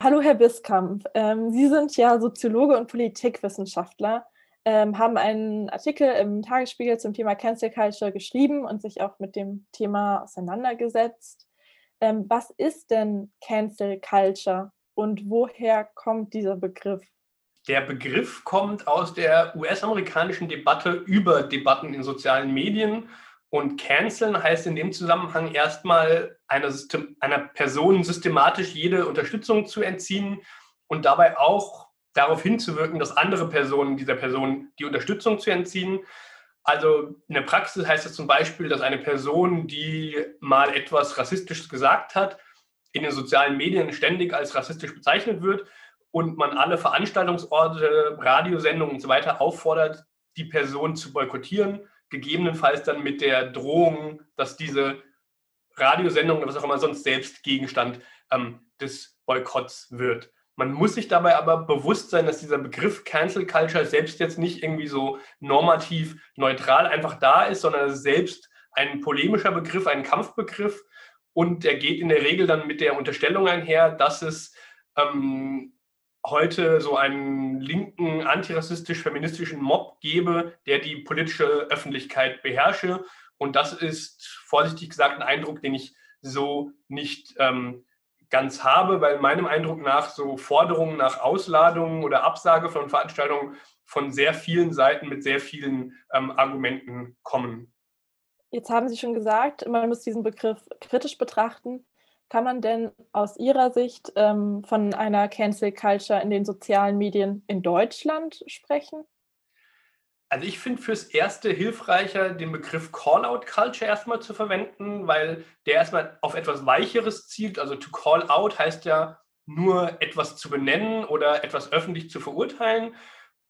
Hallo, Herr Biskamp. Ähm, Sie sind ja Soziologe und Politikwissenschaftler, ähm, haben einen Artikel im Tagesspiegel zum Thema Cancel Culture geschrieben und sich auch mit dem Thema auseinandergesetzt. Ähm, was ist denn Cancel Culture und woher kommt dieser Begriff? Der Begriff kommt aus der US-amerikanischen Debatte über Debatten in sozialen Medien und canceln heißt in dem Zusammenhang erstmal einer, System, einer Person systematisch jede Unterstützung zu entziehen und dabei auch darauf hinzuwirken, dass andere Personen dieser Person die Unterstützung zu entziehen. Also in der Praxis heißt es zum Beispiel, dass eine Person, die mal etwas Rassistisches gesagt hat, in den sozialen Medien ständig als rassistisch bezeichnet wird und man alle Veranstaltungsorte, Radiosendungen und so auffordert, die Person zu boykottieren gegebenenfalls dann mit der Drohung, dass diese Radiosendung oder was auch immer sonst selbst Gegenstand ähm, des Boykotts wird. Man muss sich dabei aber bewusst sein, dass dieser Begriff Cancel Culture selbst jetzt nicht irgendwie so normativ neutral einfach da ist, sondern selbst ein polemischer Begriff, ein Kampfbegriff. Und der geht in der Regel dann mit der Unterstellung einher, dass es ähm, heute so einen linken, antirassistisch-feministischen Mob gebe, der die politische Öffentlichkeit beherrsche. Und das ist vorsichtig gesagt ein Eindruck, den ich so nicht ähm, ganz habe, weil meinem Eindruck nach so Forderungen nach Ausladungen oder Absage von Veranstaltungen von sehr vielen Seiten mit sehr vielen ähm, Argumenten kommen. Jetzt haben Sie schon gesagt, man muss diesen Begriff kritisch betrachten. Kann man denn aus Ihrer Sicht ähm, von einer Cancel Culture in den sozialen Medien in Deutschland sprechen? Also ich finde fürs Erste hilfreicher, den Begriff Call-out Culture erstmal zu verwenden, weil der erstmal auf etwas Weicheres zielt. Also to call out heißt ja nur etwas zu benennen oder etwas öffentlich zu verurteilen.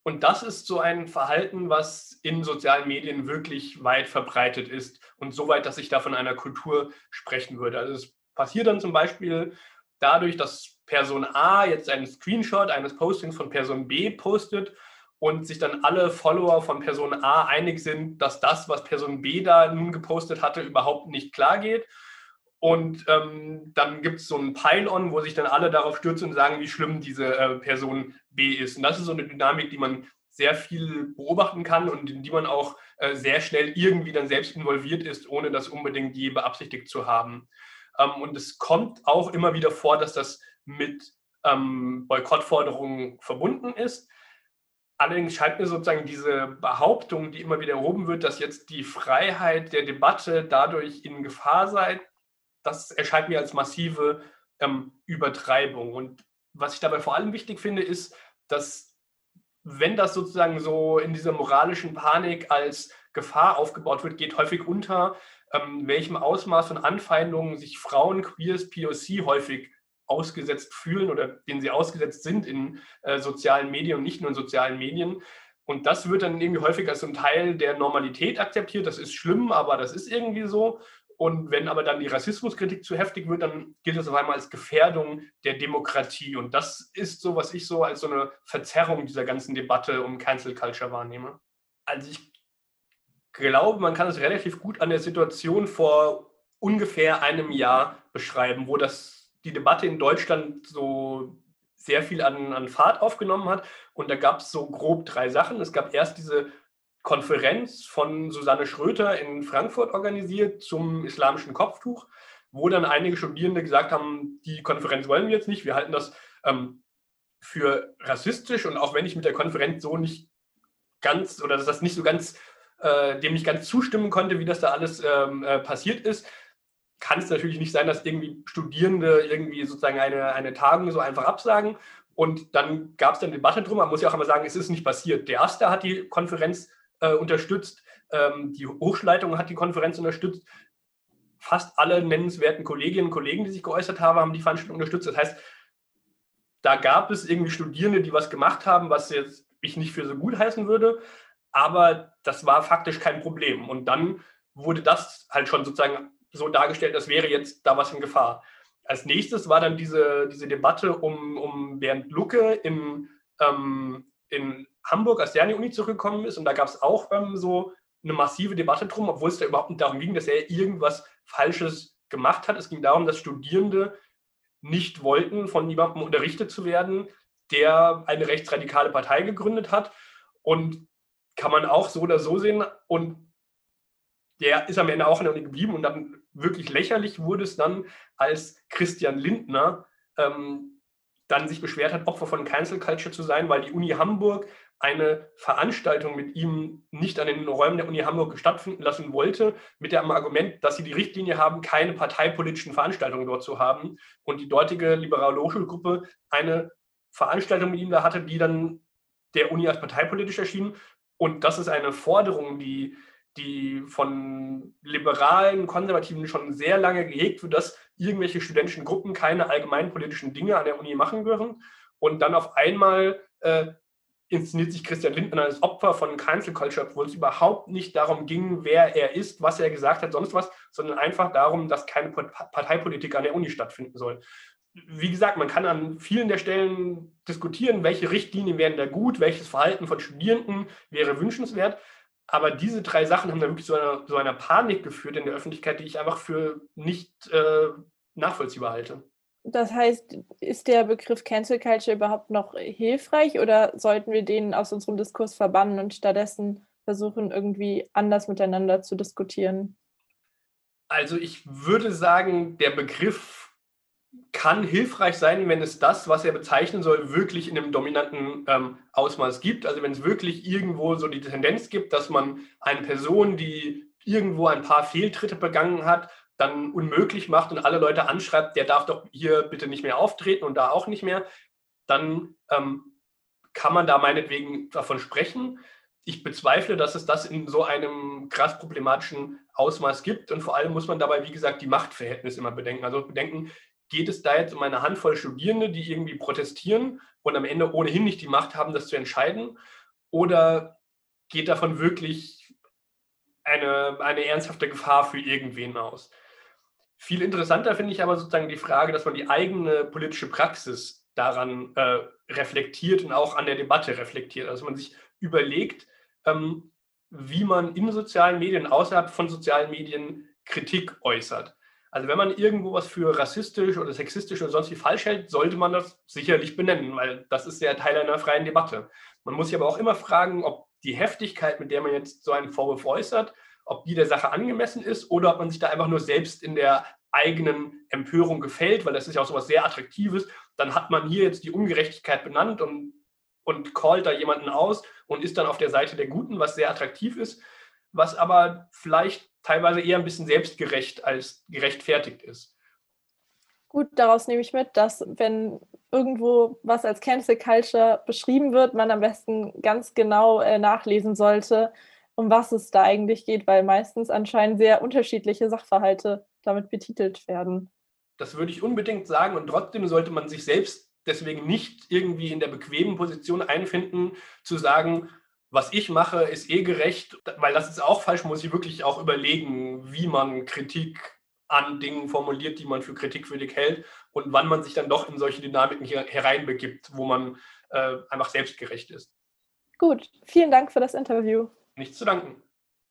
Und das ist so ein Verhalten, was in sozialen Medien wirklich weit verbreitet ist und so weit, dass ich da von einer Kultur sprechen würde. Also es passiert dann zum Beispiel dadurch, dass Person A jetzt einen Screenshot eines Postings von Person B postet und sich dann alle Follower von Person A einig sind, dass das, was Person B da nun gepostet hatte, überhaupt nicht klar geht. Und ähm, dann gibt es so ein Pile-On, wo sich dann alle darauf stürzen und sagen, wie schlimm diese äh, Person B ist. Und das ist so eine Dynamik, die man sehr viel beobachten kann und in die man auch äh, sehr schnell irgendwie dann selbst involviert ist, ohne das unbedingt je beabsichtigt zu haben. Ähm, und es kommt auch immer wieder vor, dass das mit ähm, Boykottforderungen verbunden ist. Allerdings scheint mir sozusagen diese Behauptung, die immer wieder erhoben wird, dass jetzt die Freiheit der Debatte dadurch in Gefahr sei, das erscheint mir als massive ähm, Übertreibung. Und was ich dabei vor allem wichtig finde, ist, dass wenn das sozusagen so in dieser moralischen Panik als Gefahr aufgebaut wird, geht häufig unter, ähm, welchem Ausmaß von Anfeindungen sich Frauen, Queers, POC häufig ausgesetzt fühlen oder denen sie ausgesetzt sind in äh, sozialen Medien und nicht nur in sozialen Medien. Und das wird dann irgendwie häufig als so ein Teil der Normalität akzeptiert. Das ist schlimm, aber das ist irgendwie so. Und wenn aber dann die Rassismuskritik zu heftig wird, dann gilt das auf einmal als Gefährdung der Demokratie. Und das ist so, was ich so als so eine Verzerrung dieser ganzen Debatte um Cancel Culture wahrnehme. Also ich glaube, man kann es relativ gut an der Situation vor ungefähr einem Jahr beschreiben, wo das, die Debatte in Deutschland so sehr viel an, an Fahrt aufgenommen hat. Und da gab es so grob drei Sachen. Es gab erst diese Konferenz von Susanne Schröter in Frankfurt organisiert zum islamischen Kopftuch, wo dann einige Studierende gesagt haben, die Konferenz wollen wir jetzt nicht, wir halten das ähm, für rassistisch und auch wenn ich mit der Konferenz so nicht ganz oder dass das nicht so ganz äh, dem ich ganz zustimmen konnte, wie das da alles ähm, äh, passiert ist, kann es natürlich nicht sein, dass irgendwie Studierende irgendwie sozusagen eine, eine Tagung so einfach absagen. Und dann gab es dann Debatte drum. Man muss ja auch immer sagen, es ist nicht passiert. Der Erste hat die Konferenz äh, unterstützt, ähm, die Hochschulleitung hat die Konferenz unterstützt. Fast alle nennenswerten Kolleginnen und Kollegen, die sich geäußert haben, haben die Veranstaltung unterstützt. Das heißt, da gab es irgendwie Studierende, die was gemacht haben, was jetzt ich nicht für so gut heißen würde aber das war faktisch kein Problem. Und dann wurde das halt schon sozusagen so dargestellt, als wäre jetzt da was in Gefahr. Als nächstes war dann diese, diese Debatte um, um Bernd Lucke in, ähm, in Hamburg, als der an die Uni zurückgekommen ist. Und da gab es auch ähm, so eine massive Debatte drum, obwohl es da überhaupt nicht darum ging, dass er irgendwas Falsches gemacht hat. Es ging darum, dass Studierende nicht wollten, von jemandem unterrichtet zu werden, der eine rechtsradikale Partei gegründet hat. Und kann man auch so oder so sehen. Und der ist am Ende auch in der Uni geblieben. Und dann wirklich lächerlich wurde es dann, als Christian Lindner ähm, dann sich beschwert hat, Opfer von Cancel Culture zu sein, weil die Uni Hamburg eine Veranstaltung mit ihm nicht an den Räumen der Uni Hamburg stattfinden lassen wollte, mit dem Argument, dass sie die Richtlinie haben, keine parteipolitischen Veranstaltungen dort zu haben. Und die dortige liberale Hochschulgruppe eine Veranstaltung mit ihm da hatte, die dann der Uni als parteipolitisch erschien. Und das ist eine Forderung, die, die von liberalen, konservativen schon sehr lange gehegt wird, dass irgendwelche studentischen Gruppen keine allgemeinpolitischen Dinge an der Uni machen dürfen. Und dann auf einmal äh, inszeniert sich Christian Lindner als Opfer von Cancel Culture, obwohl es überhaupt nicht darum ging, wer er ist, was er gesagt hat, sonst was, sondern einfach darum, dass keine Parteipolitik an der Uni stattfinden soll. Wie gesagt, man kann an vielen der Stellen diskutieren, welche Richtlinien wären da gut, welches Verhalten von Studierenden wäre wünschenswert. Aber diese drei Sachen haben da wirklich so einer, so einer Panik geführt in der Öffentlichkeit, die ich einfach für nicht äh, nachvollziehbar halte. Das heißt, ist der Begriff Cancel Culture überhaupt noch hilfreich oder sollten wir den aus unserem Diskurs verbannen und stattdessen versuchen, irgendwie anders miteinander zu diskutieren? Also ich würde sagen, der Begriff kann hilfreich sein, wenn es das, was er bezeichnen soll, wirklich in einem dominanten ähm, Ausmaß gibt. Also wenn es wirklich irgendwo so die Tendenz gibt, dass man eine Person, die irgendwo ein paar Fehltritte begangen hat, dann unmöglich macht und alle Leute anschreibt, der darf doch hier bitte nicht mehr auftreten und da auch nicht mehr, dann ähm, kann man da meinetwegen davon sprechen. Ich bezweifle, dass es das in so einem krass problematischen Ausmaß gibt. Und vor allem muss man dabei, wie gesagt, die Machtverhältnisse immer bedenken. Also bedenken, geht es da jetzt um eine Handvoll Studierende, die irgendwie protestieren und am Ende ohnehin nicht die Macht haben, das zu entscheiden? Oder geht davon wirklich eine, eine ernsthafte Gefahr für irgendwen aus? Viel interessanter finde ich aber sozusagen die Frage, dass man die eigene politische Praxis daran äh, reflektiert und auch an der Debatte reflektiert. Also man sich überlegt, ähm, wie man in sozialen Medien, außerhalb von sozialen Medien Kritik äußert. Also wenn man irgendwo was für rassistisch oder sexistisch oder sonst wie falsch hält, sollte man das sicherlich benennen, weil das ist ja Teil einer freien Debatte. Man muss sich aber auch immer fragen, ob die Heftigkeit, mit der man jetzt so einen Vorwurf äußert, ob die der Sache angemessen ist oder ob man sich da einfach nur selbst in der eigenen Empörung gefällt, weil das ist ja auch so etwas sehr Attraktives, dann hat man hier jetzt die Ungerechtigkeit benannt und, und callt da jemanden aus und ist dann auf der Seite der Guten, was sehr attraktiv ist, was aber vielleicht teilweise eher ein bisschen selbstgerecht als gerechtfertigt ist. Gut, daraus nehme ich mit, dass wenn irgendwo was als Cancel Culture beschrieben wird, man am besten ganz genau äh, nachlesen sollte, um was es da eigentlich geht, weil meistens anscheinend sehr unterschiedliche Sachverhalte damit betitelt werden. Das würde ich unbedingt sagen und trotzdem sollte man sich selbst deswegen nicht irgendwie in der bequemen Position einfinden, zu sagen, was ich mache, ist eh gerecht, weil das ist auch falsch, muss ich wirklich auch überlegen, wie man Kritik an Dingen formuliert, die man für kritikwürdig hält und wann man sich dann doch in solche Dynamiken hereinbegibt, wo man äh, einfach selbstgerecht ist. Gut, vielen Dank für das Interview. Nichts zu danken.